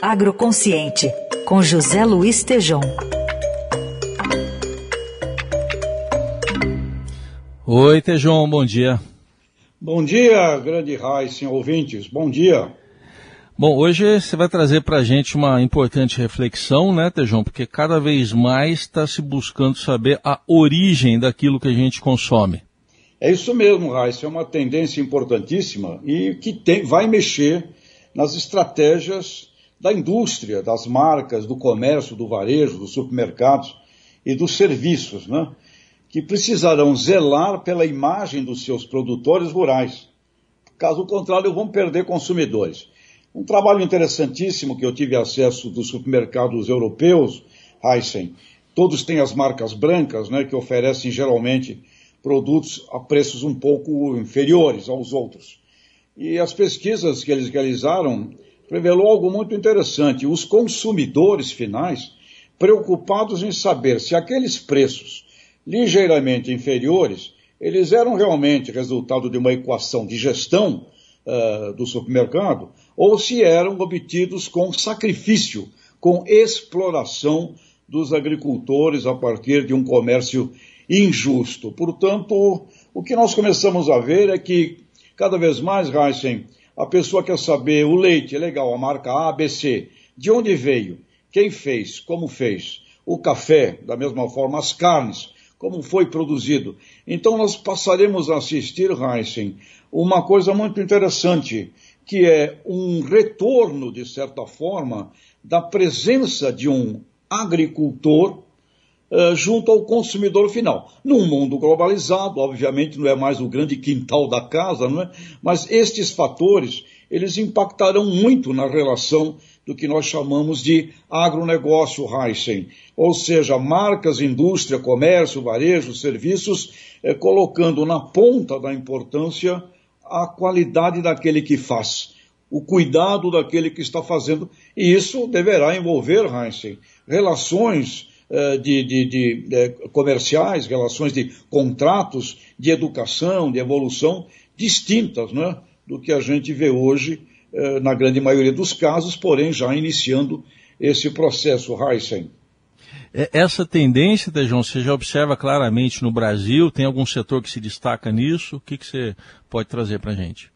Agroconsciente, com José Luiz Tejom. Oi, Tejom, bom dia. Bom dia, grande Raíssen, ouvintes, bom dia. Bom, hoje você vai trazer para a gente uma importante reflexão, né, Tejão? Porque cada vez mais está se buscando saber a origem daquilo que a gente consome. É isso mesmo, Raíssa, é uma tendência importantíssima e que tem, vai mexer nas estratégias da indústria, das marcas, do comércio, do varejo, dos supermercados e dos serviços, né? que precisarão zelar pela imagem dos seus produtores rurais. Caso contrário, vão perder consumidores. Um trabalho interessantíssimo que eu tive acesso dos supermercados europeus, Heisen, todos têm as marcas brancas, né, que oferecem geralmente produtos a preços um pouco inferiores aos outros. E as pesquisas que eles realizaram revelou algo muito interessante. Os consumidores finais, preocupados em saber se aqueles preços ligeiramente inferiores, eles eram realmente resultado de uma equação de gestão uh, do supermercado, ou se eram obtidos com sacrifício, com exploração dos agricultores a partir de um comércio injusto. Portanto, o que nós começamos a ver é que, cada vez mais, Heisen, a pessoa quer saber o leite, é legal, a marca ABC, de onde veio, quem fez, como fez, o café, da mesma forma, as carnes, como foi produzido. Então nós passaremos a assistir, Heisen, uma coisa muito interessante, que é um retorno, de certa forma, da presença de um agricultor uh, junto ao consumidor final. Num mundo globalizado, obviamente não é mais o grande quintal da casa, não é? mas estes fatores, eles impactarão muito na relação do que nós chamamos de agronegócio Heisen, ou seja, marcas, indústria, comércio, varejo, serviços, eh, colocando na ponta da importância a qualidade daquele que faz, o cuidado daquele que está fazendo, e isso deverá envolver, Heisen, relações eh, de, de, de, de, eh, comerciais, relações de contratos, de educação, de evolução distintas né, do que a gente vê hoje, eh, na grande maioria dos casos, porém já iniciando esse processo, Heisen. Essa tendência, Tejão, você já observa claramente no Brasil? Tem algum setor que se destaca nisso? O que, que você pode trazer para a gente?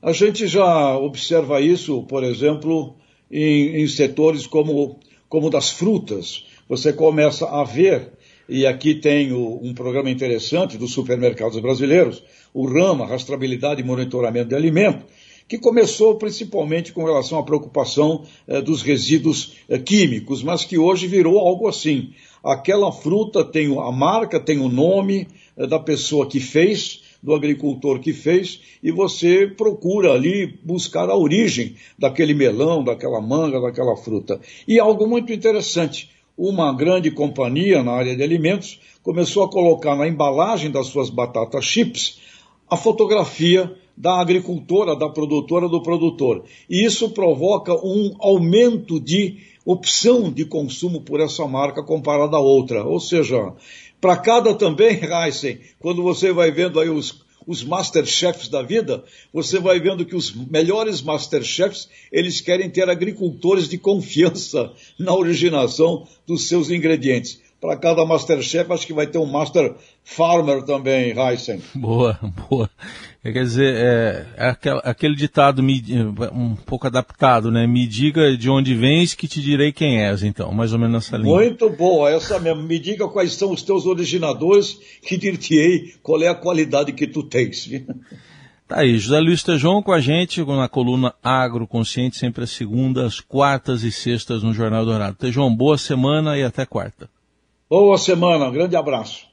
A gente já observa isso, por exemplo, em, em setores como, como das frutas você começa a ver, e aqui tem o, um programa interessante dos supermercados brasileiros, o RAMA, Rastreabilidade e Monitoramento de Alimento, que começou principalmente com relação à preocupação eh, dos resíduos eh, químicos, mas que hoje virou algo assim. Aquela fruta tem a marca, tem o nome eh, da pessoa que fez, do agricultor que fez, e você procura ali buscar a origem daquele melão, daquela manga, daquela fruta. E algo muito interessante, uma grande companhia na área de alimentos começou a colocar na embalagem das suas batatas chips a fotografia da agricultora, da produtora, do produtor. E isso provoca um aumento de opção de consumo por essa marca comparada a outra. Ou seja, para cada também, Heisen, quando você vai vendo aí os os masterchefs da vida, você vai vendo que os melhores masterchefs, eles querem ter agricultores de confiança na originação dos seus ingredientes. Para cada Masterchef, acho que vai ter um Master Farmer também, Heisen. Boa, boa. Quer dizer, é, é aquele, aquele ditado um pouco adaptado, né? Me diga de onde vens que te direi quem és, então, mais ou menos nessa linha. Muito boa, essa mesmo. Me diga quais são os teus originadores que dir-te-ei qual é a qualidade que tu tens. Tá aí, José Luiz Tejon com a gente na coluna Agroconsciente, sempre às segundas, quartas e sextas no Jornal Dourado. Tejon, boa semana e até quarta. Boa semana, um grande abraço.